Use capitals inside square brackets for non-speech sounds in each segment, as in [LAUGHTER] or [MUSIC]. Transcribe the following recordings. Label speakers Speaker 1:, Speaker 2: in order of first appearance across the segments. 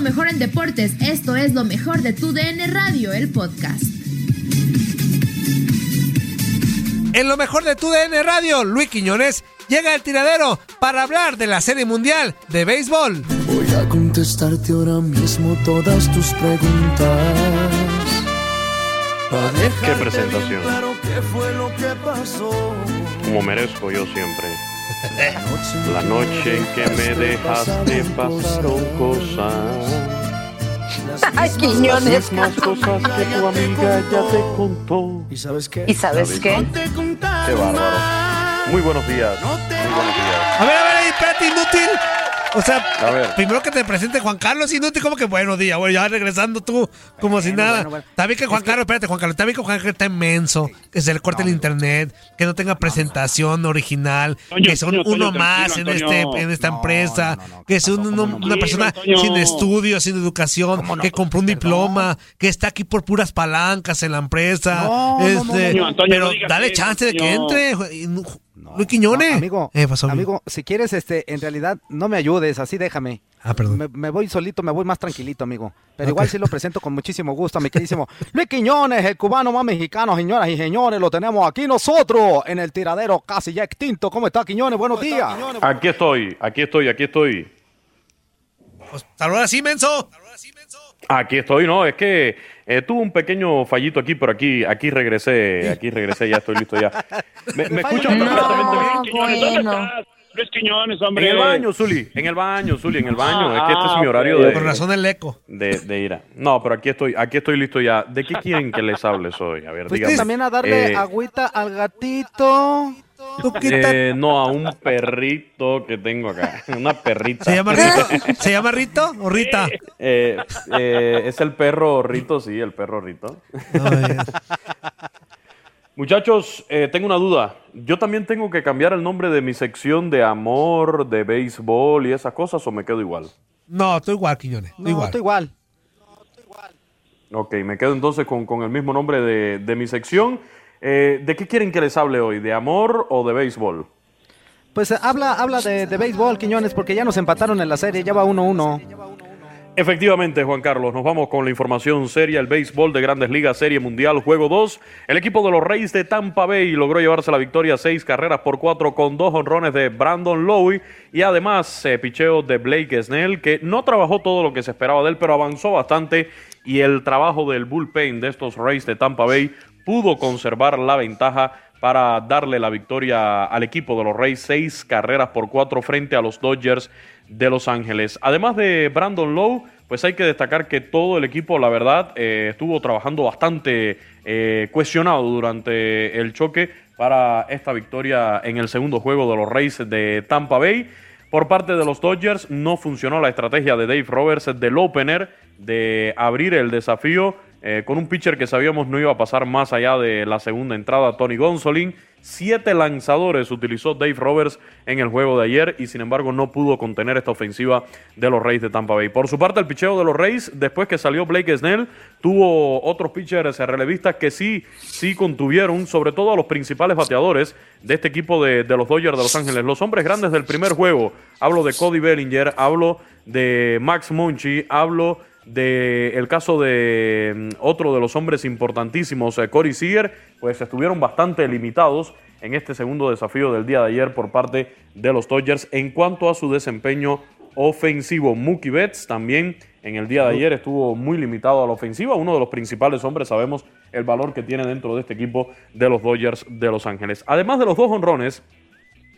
Speaker 1: Lo mejor en deportes. Esto es lo mejor de tu DN Radio, el podcast.
Speaker 2: En lo mejor de tu DN Radio, Luis Quiñones llega al tiradero para hablar de la Serie Mundial de Béisbol.
Speaker 3: Voy a contestarte ahora mismo todas tus preguntas.
Speaker 4: Qué presentación.
Speaker 3: bien Claro qué fue lo que pasó.
Speaker 4: como merezco yo siempre. La noche en que me dejaste pasaron cosas.
Speaker 5: Ay, Quiñones.
Speaker 4: Más cosas que tu amiga ya te contó.
Speaker 3: ¿Y sabes qué?
Speaker 5: ¿Y sabes qué?
Speaker 4: Qué bárbaro. Muy buenos días. Muy buenos días.
Speaker 2: A ver, a ver, espérate, inútil. O sea, primero que te presente Juan Carlos Inútil, como que buenos días, bueno, ya regresando tú, como si nada.
Speaker 6: bueno, bueno.
Speaker 2: Está bien que Juan Carlos, espérate, Juan Carlos, está bien que Juan Carlos está inmenso, que se le corte el internet, que no tenga presentación original, que son uno más en este en esta
Speaker 6: No,
Speaker 2: empresa,
Speaker 6: no, no, no,
Speaker 2: que es uno-
Speaker 6: ¿Cómo no?
Speaker 2: una persona sin estudios, sin educación, que compró un diploma, que está aquí por puras palancas en la empresa.
Speaker 6: No, no, no,
Speaker 2: este, pero
Speaker 6: no
Speaker 2: dale
Speaker 6: eso,
Speaker 2: chance de que entre. y no- Luis Quiñones.
Speaker 6: No, amigo,
Speaker 2: Eh, pasó, amigo.
Speaker 6: si quieres, este, en realidad, no me así déjame.
Speaker 2: Ah, perdón.
Speaker 6: Me, me voy solito, me voy más tranquilito, amigo. Pero igual sí lo presento con muchísimo gusto a mi queridísimo [LAUGHS] Luis Quiñones, el cubano más mexicano, señoras y señores. Lo tenemos aquí nosotros, en el tiradero casi ya extinto. ¿Cómo está, Quiñones? Buenos días.
Speaker 4: Aquí estoy, aquí estoy, aquí estoy.
Speaker 2: Pues, saluda así, menso.
Speaker 4: Aquí estoy, no, es que eh, tuve un pequeño fallito aquí, pero aquí, aquí regresé, aquí regresé, ya estoy listo ya. [LAUGHS] ¿Me, me escuchan
Speaker 5: No,
Speaker 4: perfectamente bien?
Speaker 5: Quiñones, ¿dónde bueno.
Speaker 7: Luis Quiñones,
Speaker 4: En
Speaker 7: hombre.
Speaker 4: el baño, Zuli, en el baño, Zuli, en el baño. es que este es
Speaker 7: Ah,
Speaker 4: mi horario
Speaker 7: ok.
Speaker 4: de,
Speaker 2: Con razón el eco.
Speaker 4: de, de ira. No, pero aquí estoy, aquí estoy listo ya. ¿De qué quieren que les hable hoy? A ver,
Speaker 6: Fuiste
Speaker 4: díganme.
Speaker 6: también a darle
Speaker 4: Eh,
Speaker 6: agüita al gatito.
Speaker 4: Eh, no, a un perrito que tengo acá. [LAUGHS] Una perrita.
Speaker 2: ¿Se llama Rito? [LAUGHS] ¿Se llama Rito o Rita?
Speaker 4: Eh, eh, es el perro Rito, sí, el perro Rito.
Speaker 2: Ay,
Speaker 4: Muchachos, eh, tengo una duda. ¿Yo también tengo que cambiar el nombre de mi sección de amor, de béisbol y esas cosas o me quedo igual?
Speaker 2: No, estoy igual, Quiñones. Estoy
Speaker 6: No,
Speaker 2: igual.
Speaker 6: estoy igual.
Speaker 4: Ok, me quedo entonces con, con el mismo nombre de, de mi sección. Eh, ¿De qué quieren que les hable hoy? ¿De amor o de béisbol?
Speaker 6: Pues eh, habla, habla de, de béisbol, Quiñones, porque ya nos empataron en la serie, ya va 1-1.
Speaker 4: Efectivamente, Juan Carlos, nos vamos con la información seria. El béisbol de Grandes Ligas, Serie Mundial, Juego 2. El equipo de los Reyes de Tampa Bay logró llevarse la victoria seis carreras por cuatro con dos honrones de Brandon Lowe y además eh, picheo de Blake Snell, que no trabajó todo lo que se esperaba de él, pero avanzó bastante y el trabajo del bullpen de estos Reyes de Tampa Bay pudo conservar la ventaja para darle la victoria al equipo de los Reyes, seis carreras por cuatro frente a los Dodgers de Los Ángeles. Además de Brandon Lowe, pues hay que destacar que todo el equipo, la verdad, eh, estuvo trabajando bastante eh, cuestionado durante el choque para esta victoria en el segundo juego de los Reyes de Tampa Bay. Por parte de los Dodgers no funcionó la estrategia de Dave Roberts del opener de abrir el desafío eh, con un pitcher que sabíamos no iba a pasar más allá de la segunda entrada, Tony Gonsolin. Siete lanzadores utilizó Dave Roberts en el juego de ayer y sin embargo no pudo contener esta ofensiva de los Reyes de Tampa Bay. Por su parte, el picheo de los Reyes, después que salió Blake Snell, tuvo otros pitchers relevistas que sí, sí contuvieron, sobre todo a los principales bateadores de este equipo de, de los Dodgers de Los Ángeles. Los hombres grandes del primer juego. Hablo de Cody Bellinger, hablo de Max Muncy, hablo del el caso de mm, otro de los hombres importantísimos, eh, Corey Seager, pues estuvieron bastante limitados en este segundo desafío del día de ayer por parte de los Dodgers en cuanto a su desempeño ofensivo. Mookie Betts también en el día de ayer estuvo muy limitado a la ofensiva, uno de los principales hombres, sabemos el valor que tiene dentro de este equipo de los Dodgers de Los Ángeles. Además de los dos honrones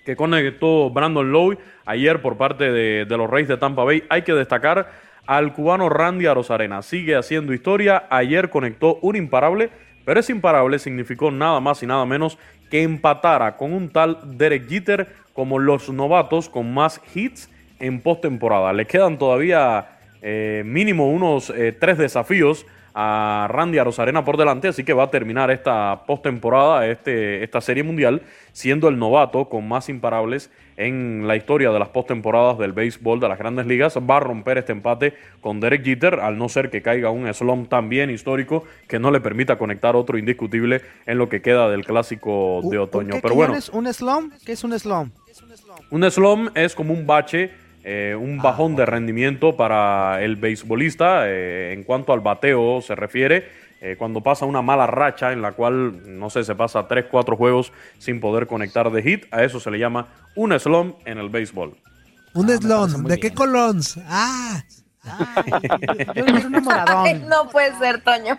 Speaker 4: que conectó Brandon Lowe ayer por parte de, de los Reyes de Tampa Bay, hay que destacar al cubano Randy Arozarena. Sigue haciendo historia. Ayer conectó un imparable, pero ese imparable significó nada más y nada menos que empatara con un tal Derek Jeter como los novatos con más hits en postemporada. Le quedan todavía eh, mínimo unos eh, tres desafíos a Randy Arozarena por delante, así que va a terminar esta postemporada, este, esta serie mundial, siendo el novato con más imparables en la historia de las postemporadas del béisbol de las grandes ligas. Va a romper este empate con Derek Jeter, al no ser que caiga un slump también histórico que no le permita conectar otro indiscutible en lo que queda del clásico de otoño. Pero bueno,
Speaker 6: ¿Un slump? ¿Qué es un slump?
Speaker 4: un slump es como un bache eh, un
Speaker 6: Ah,
Speaker 4: bajón de rendimiento para el beisbolista eh, en cuanto al bateo se refiere. Eh, cuando pasa una mala racha en la cual, no sé, se pasa 3, 4 juegos sin poder conectar de hit, a eso se le llama un slump en el béisbol.
Speaker 2: Un
Speaker 6: Ah,
Speaker 2: slon. ¿De qué colons? Ah.
Speaker 6: Yo un
Speaker 7: no puede ser, Toño.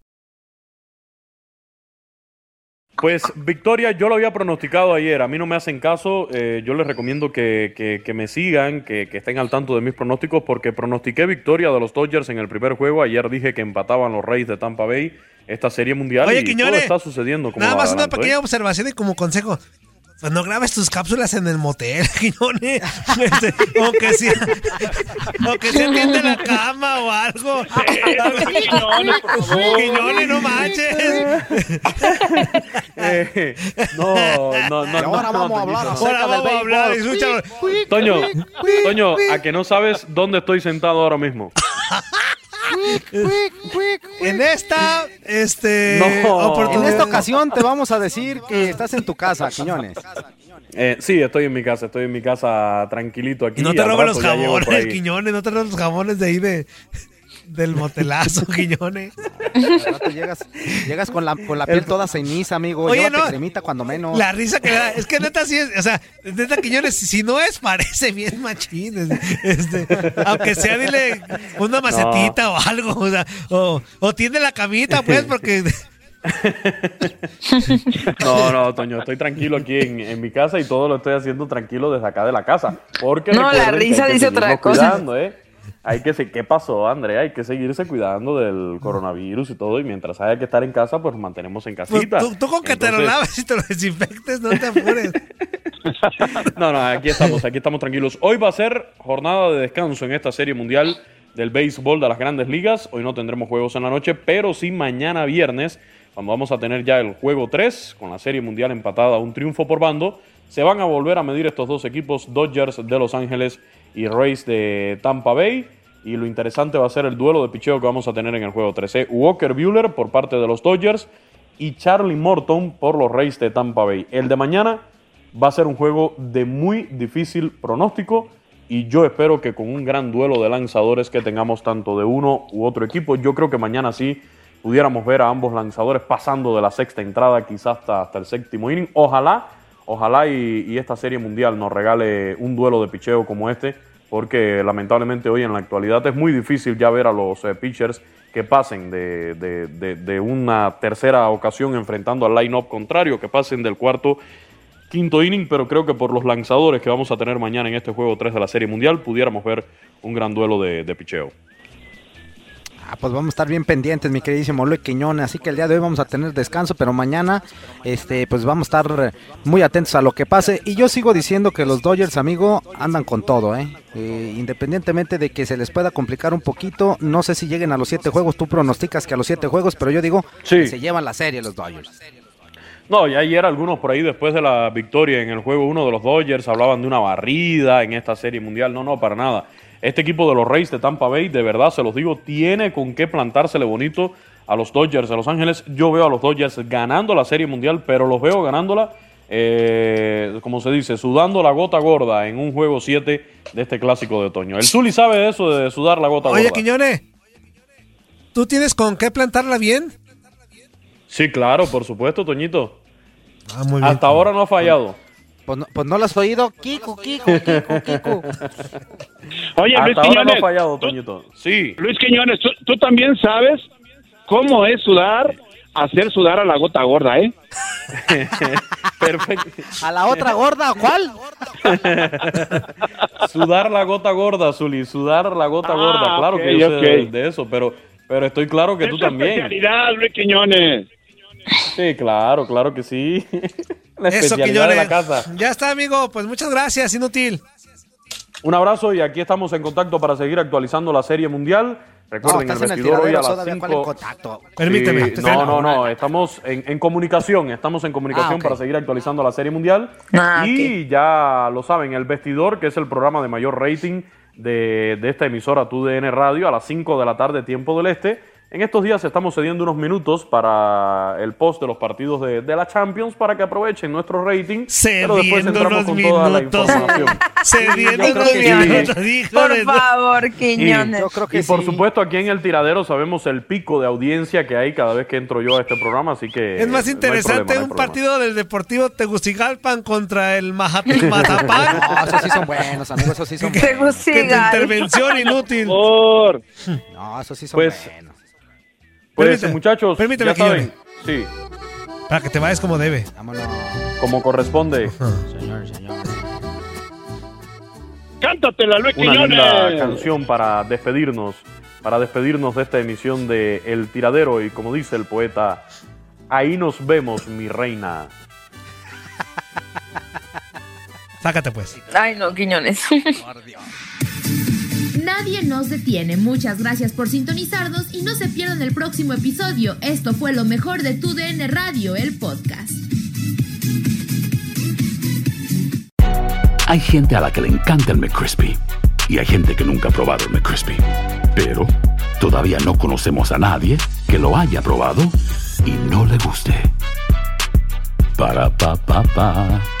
Speaker 4: Pues victoria, yo lo había pronosticado ayer, a mí no me hacen caso, eh, yo les recomiendo que, que- que me sigan, que, que estén al tanto de mis pronósticos, porque pronostiqué victoria de los Dodgers en el primer juego, ayer dije que empataban los Reyes de Tampa Bay esta serie mundial
Speaker 2: Oye,
Speaker 4: y
Speaker 2: Quiñones,
Speaker 4: todo está sucediendo como
Speaker 2: Nada más una
Speaker 4: adelanto,
Speaker 2: pequeña
Speaker 4: ¿eh?
Speaker 2: observación y como consejo. Pues no grabes tus cápsulas en el motel, [LAUGHS] Quiñones. Este, o que o se atiende la cama o algo.
Speaker 4: Quiñones, por favor.
Speaker 2: Quiñones, no manches.
Speaker 4: Eh, no, no, no.
Speaker 6: Ahora
Speaker 4: no,
Speaker 6: vamos a hablar
Speaker 2: Ahora vamos a hablar.
Speaker 4: Toño, Toño, a que no sabes dónde estoy sentado ahora mismo. [LAUGHS]
Speaker 2: En esta, este,
Speaker 4: No.
Speaker 6: En
Speaker 2: oportunidad.
Speaker 6: esta ocasión te vamos a decir que estás en tu casa, Quiñones.
Speaker 4: Eh, sí, estoy en mi casa, estoy en mi casa tranquilito aquí.
Speaker 2: Y no te roban los jabones. Quiñones, no te roban los jabones de ahí de, del motelazo, [LAUGHS]
Speaker 6: rato llegas, llegas con la, con la piel toda ceniza, amigo.
Speaker 2: Oye,
Speaker 6: Llévate
Speaker 2: no.
Speaker 6: cremita cuando menos.
Speaker 2: La risa que da, es que neta sí es, o sea, neta Quiñones, si no es, parece bien machín. es- Este, aunque sea, dile una macetita o algo, o sea, o, o tiende la camita, pues, porque [LAUGHS]
Speaker 4: No, no, Toño, estoy tranquilo aquí en, en mi casa y todo lo estoy haciendo tranquilo desde acá de la casa. Porque
Speaker 7: No, la risa dice otra cosa.
Speaker 4: Cuidando, ¿eh? Hay que se- ¿Qué pasó, Andrea? Hay que seguirse cuidando del coronavirus y todo. Y mientras haya que estar en casa, pues mantenemos en
Speaker 2: pues,
Speaker 4: casita.
Speaker 2: tú, tú con que te lo laves y te lo desinfectes, no te apures. [LAUGHS]
Speaker 4: No, no, aquí estamos, aquí estamos tranquilos. Hoy va a ser jornada de descanso en esta serie mundial del béisbol de las grandes ligas. Hoy no tendremos juegos en la noche, pero sí mañana viernes, cuando vamos a tener ya el juego 3, con la serie mundial empatada un triunfo por bando, se van a volver a medir estos dos equipos, Dodgers de Los Ángeles y Rays de Tampa Bay. Y lo interesante va a ser el duelo de picheo que vamos a tener en el juego 13. Walker Bueller por parte de los Dodgers y Charlie Morton por los Rays de Tampa Bay. El de mañana va a ser un juego de muy difícil pronóstico y yo espero que con un gran duelo de lanzadores que tengamos tanto de uno u otro equipo, yo creo que mañana sí pudiéramos ver a ambos lanzadores pasando de la sexta entrada quizás hasta, hasta el séptimo inning. Ojalá, ojalá y, esta serie mundial nos regale un duelo de picheo como este, porque lamentablemente hoy en la actualidad es muy difícil ya ver a los eh, pitchers que pasen de una tercera ocasión enfrentando al line-up contrario, que pasen del cuarto, quinto inning, pero creo que por los lanzadores que vamos a tener mañana en este juego 3 de la Serie Mundial, pudiéramos ver un gran duelo de, de picheo.
Speaker 6: Ah, pues vamos a estar bien pendientes, mi queridísimo Luis Quiñones. Así que el día de hoy vamos a tener descanso, pero mañana, este, pues vamos a estar muy atentos a lo que pase. Y yo sigo diciendo que los Dodgers, amigo, andan con todo, ¿eh? Eh, independientemente de que se les pueda complicar un poquito, no sé si lleguen a los siete juegos. Tú pronosticas que a los siete juegos, pero yo digo que se llevan la serie los Dodgers.
Speaker 4: No, y ayer algunos por ahí después de la victoria en el juego 1 de los Dodgers hablaban de una barrida en esta serie mundial. No, no, para nada. Este equipo de los Rays de Tampa Bay, de verdad se los digo, tiene con qué plantársele bonito a los Dodgers de Los Ángeles. Yo veo a los Dodgers ganando la serie mundial, pero los veo ganándola, eh, como se dice, sudando la gota gorda en un juego 7 de este clásico de otoño. El Zuli sabe de eso, de sudar la gota
Speaker 2: Oye,
Speaker 4: gorda.
Speaker 2: Quiñones, ¿tú tienes con qué plantarla bien?
Speaker 4: Sí, claro, por supuesto, Toñito.
Speaker 2: Ah, muy bien.
Speaker 4: Hasta ahora no ha fallado.
Speaker 6: Pues no, pues no lo has oído, Kiko, Kiko, Kiko, Kiko.
Speaker 7: Oye,
Speaker 4: Hasta
Speaker 7: Luis
Speaker 4: ahora no
Speaker 7: Quiñones.
Speaker 4: fallado,
Speaker 7: tú-
Speaker 4: Toñito. Sí.
Speaker 7: Luis Quiñones, tú, tú también sabes cómo es sudar, hacer sudar a la gota gorda, ¿eh? [LAUGHS]
Speaker 4: Perfecto.
Speaker 6: A la otra gorda, ¿cuál? [LAUGHS]
Speaker 4: sudar la gota gorda, Zuli, sudar la gota
Speaker 7: Ah,
Speaker 4: gorda. Claro
Speaker 7: ok,
Speaker 4: que yo sé
Speaker 7: ok.
Speaker 4: de, de eso, pero, pero estoy claro que
Speaker 7: Es
Speaker 4: tú
Speaker 7: tu
Speaker 4: también.
Speaker 7: especialidad, Luis Quiñones.
Speaker 4: Sí, claro, claro que sí. [LAUGHS] la
Speaker 2: Eso,
Speaker 4: especialidad de la casa.
Speaker 2: Ya está, amigo. Pues muchas gracias, inútil.
Speaker 4: Un abrazo y aquí estamos en contacto para seguir actualizando la Serie Mundial. Recuerden,
Speaker 6: No,
Speaker 4: el
Speaker 6: estás en el
Speaker 4: vestidor hoy a las
Speaker 6: todavía, ¿cuál es
Speaker 4: 5.
Speaker 6: contacto?
Speaker 2: Permíteme,
Speaker 4: Sí, no, no, no, estamos en, en comunicación, estamos en comunicación
Speaker 6: Ah,
Speaker 4: para seguir actualizando la Serie Mundial.
Speaker 5: Ah,
Speaker 4: y ya lo saben, el vestidor, que es el programa de mayor rating de, de esta emisora TUDN Radio, a las 5 de la tarde, tiempo del Este. En estos días estamos cediendo unos minutos para el post de los partidos de, de la Champions para que aprovechen nuestro rating. pero después
Speaker 2: Cediendo
Speaker 4: entramos
Speaker 2: unos
Speaker 4: con toda la
Speaker 2: minutos.
Speaker 4: información. [LAUGHS]
Speaker 2: Cediendo unos
Speaker 4: sí.
Speaker 2: minutos, de-
Speaker 5: Por favor,
Speaker 4: Y,
Speaker 5: Quiñones.
Speaker 6: Yo creo que
Speaker 4: y por
Speaker 6: sí.
Speaker 4: supuesto aquí en el tiradero sabemos el pico de audiencia que hay cada vez que entro yo a este programa, así que...
Speaker 2: Es más
Speaker 4: no
Speaker 2: interesante
Speaker 4: problema, no hay
Speaker 2: un partido del Deportivo Tegucigalpan contra el Mazapán [LAUGHS]
Speaker 6: No, esos sí son buenos, amigos, esos sí son buenos.
Speaker 2: que tu
Speaker 5: Tegucigalpa.
Speaker 2: intervención inútil.
Speaker 7: Por.
Speaker 6: No, esos sí son
Speaker 4: Pues-
Speaker 6: buenos.
Speaker 4: Pues
Speaker 2: Permíteme,
Speaker 4: muchachos,
Speaker 2: permíteme,
Speaker 4: ya saben,
Speaker 2: Quiñones.
Speaker 4: sí,
Speaker 2: Para que te vayas como debe.
Speaker 6: Vámonos,
Speaker 4: como corresponde,
Speaker 6: señor, señor.
Speaker 7: Cántatela, Luis
Speaker 4: una linda
Speaker 7: Quiñones.
Speaker 4: canción para despedirnos, para despedirnos de esta emisión de El Tiradero y como dice el poeta, ahí nos vemos, mi reina.
Speaker 2: Sácate pues.
Speaker 5: Ay, no, Quiñones.
Speaker 1: Nadie nos detiene. Muchas gracias por sintonizarnos y no se pierdan el próximo episodio. Esto fue lo mejor de tu DN Radio, el podcast.
Speaker 8: Hay gente a la que le encanta el McCrispy y hay gente que nunca ha probado el McCrispy. Pero todavía no conocemos a nadie que lo haya probado y no le guste. Para pa pa pa.